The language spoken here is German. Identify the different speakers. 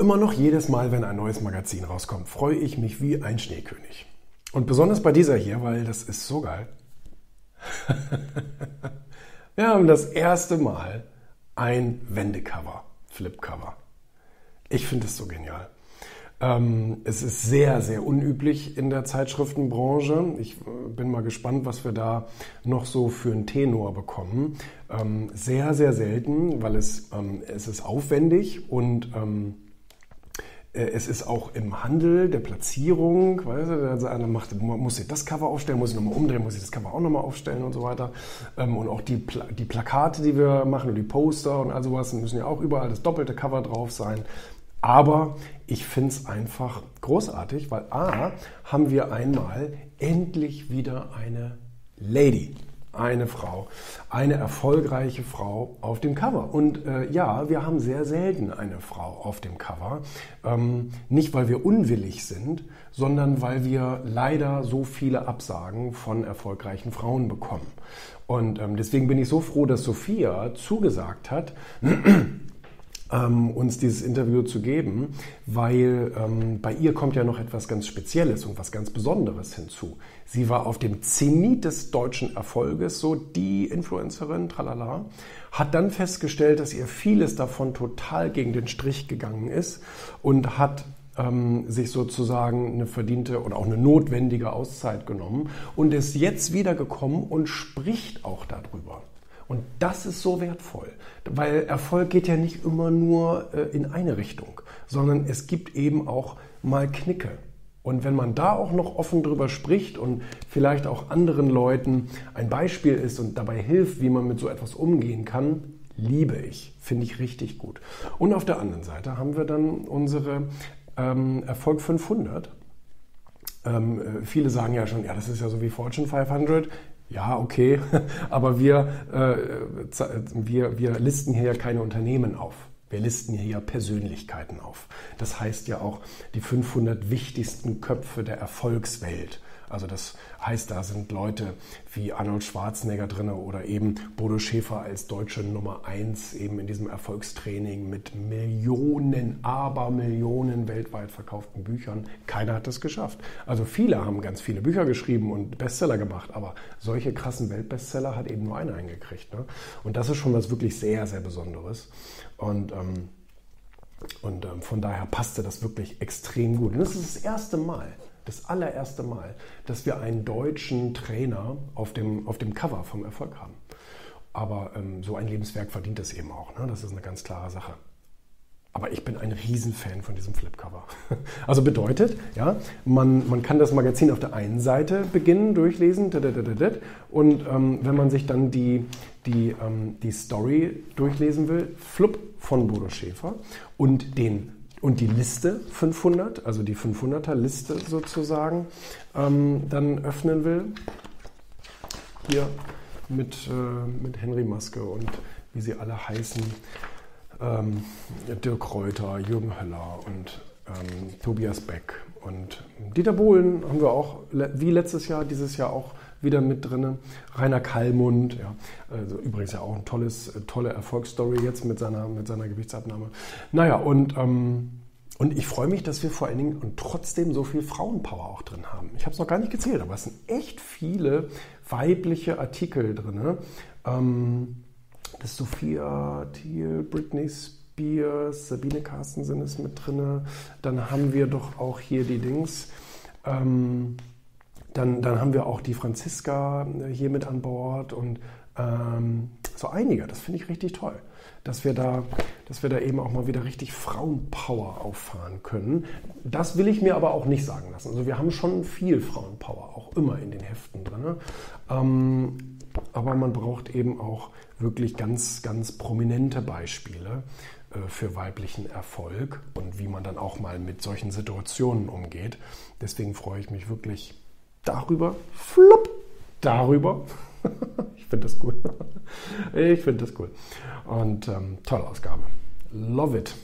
Speaker 1: Immer noch jedes Mal, wenn ein neues Magazin rauskommt, freue ich mich wie ein Schneekönig. Und besonders bei dieser hier, weil das ist so geil. Wir haben das erste Mal ein Wendecover, Flipcover. Ich finde es so genial. Ähm, es ist sehr, sehr unüblich in der Zeitschriftenbranche. Ich äh, bin mal gespannt, was wir da noch so für einen Tenor bekommen. Ähm, sehr, sehr selten, weil es, ähm, es ist aufwendig und äh, es ist auch im Handel der Platzierung, weißt du, also einer macht, muss ich das Cover aufstellen, muss ich nochmal umdrehen, muss ich das Cover auch nochmal aufstellen und so weiter. Ähm, und auch die, Pla die Plakate, die wir machen, und die Poster und all sowas, müssen ja auch überall das doppelte Cover drauf sein. Aber ich finde es einfach großartig, weil A, haben wir einmal endlich wieder eine Lady eine Frau, eine erfolgreiche Frau auf dem Cover. Und äh, ja, wir haben sehr selten eine Frau auf dem Cover. Ähm, nicht, weil wir unwillig sind, sondern weil wir leider so viele Absagen von erfolgreichen Frauen bekommen. Und ähm, deswegen bin ich so froh, dass Sophia zugesagt hat, ähm, uns dieses Interview zu geben, weil ähm, bei ihr kommt ja noch etwas ganz Spezielles und was ganz Besonderes hinzu. Sie war auf dem Zenit des deutschen Erfolges, so die Influencerin, tralala, hat dann festgestellt, dass ihr vieles davon total gegen den Strich gegangen ist und hat ähm, sich sozusagen eine verdiente oder auch eine notwendige Auszeit genommen und ist jetzt wieder gekommen und spricht auch darüber. Und das ist so wertvoll, weil Erfolg geht ja nicht immer nur äh, in eine Richtung, sondern es gibt eben auch mal Knicke. Und wenn man da auch noch offen drüber spricht und vielleicht auch anderen Leuten ein Beispiel ist und dabei hilft, wie man mit so etwas umgehen kann, liebe ich, finde ich richtig gut. Und auf der anderen Seite haben wir dann unsere ähm, Erfolg 500. Ähm, äh, viele sagen ja schon, ja, das ist ja so wie Fortune 500 ja, okay, aber wir, äh, wir, wir listen hier ja keine Unternehmen auf. Wir listen hier ja Persönlichkeiten auf. Das heißt ja auch die 500 wichtigsten Köpfe der Erfolgswelt. Also das heißt, da sind Leute wie Arnold Schwarzenegger drin oder eben Bodo Schäfer als deutsche Nummer eins eben in diesem Erfolgstraining mit Millionen, aber Millionen weltweit verkauften Büchern. Keiner hat das geschafft. Also viele haben ganz viele Bücher geschrieben und Bestseller gemacht, aber solche krassen Weltbestseller hat eben nur einer eingekriegt. Ne? Und das ist schon was wirklich sehr, sehr Besonderes. Und ähm, und ähm, von daher passte das wirklich extrem gut. Und das ist das erste Mal, das allererste Mal, dass wir einen deutschen Trainer auf dem, auf dem Cover vom Erfolg haben. Aber ähm, so ein Lebenswerk verdient es eben auch. Ne? Das ist eine ganz klare Sache. Aber ich bin ein Riesenfan von diesem Flipcover. Also bedeutet, ja, man, man kann das Magazin auf der einen Seite beginnen, durchlesen, und ähm, wenn man sich dann die, die, ähm, die Story durchlesen will, Flup von Bodo Schäfer und den und die Liste 500, also die 500er Liste sozusagen, ähm, dann öffnen will. Hier mit, äh, mit Henry Maske und wie sie alle heißen. Ähm, Dirk Reuter, Jürgen Höller und ähm, Tobias Beck und Dieter Bohlen haben wir auch, wie letztes Jahr, dieses Jahr auch wieder mit drin. Rainer Kallmund, ja, also übrigens ja auch ein tolles, tolle Erfolgsstory jetzt mit seiner, mit seiner Gewichtsabnahme. Naja, und, ähm, und ich freue mich, dass wir vor allen Dingen und trotzdem so viel Frauenpower auch drin haben. Ich habe es noch gar nicht gezählt, aber es sind echt viele weibliche Artikel drin. Ähm, das Sophia Thiel, Britney Spears, Sabine Carstensen ist mit drin. Dann haben wir doch auch hier die Dings. Ähm, dann, dann haben wir auch die Franziska äh, hier mit an Bord und ähm, so einige. Das finde ich richtig toll, dass wir, da, dass wir da eben auch mal wieder richtig Frauenpower auffahren können. Das will ich mir aber auch nicht sagen lassen. Also wir haben schon viel Frauenpower, auch immer in den Heften drin. Ähm, aber man braucht eben auch wirklich ganz, ganz prominente Beispiele äh, für weiblichen Erfolg und wie man dann auch mal mit solchen Situationen umgeht. Deswegen freue ich mich wirklich darüber, flupp, darüber. ich finde das cool. ich finde das cool. Und ähm, tolle Ausgabe. Love it.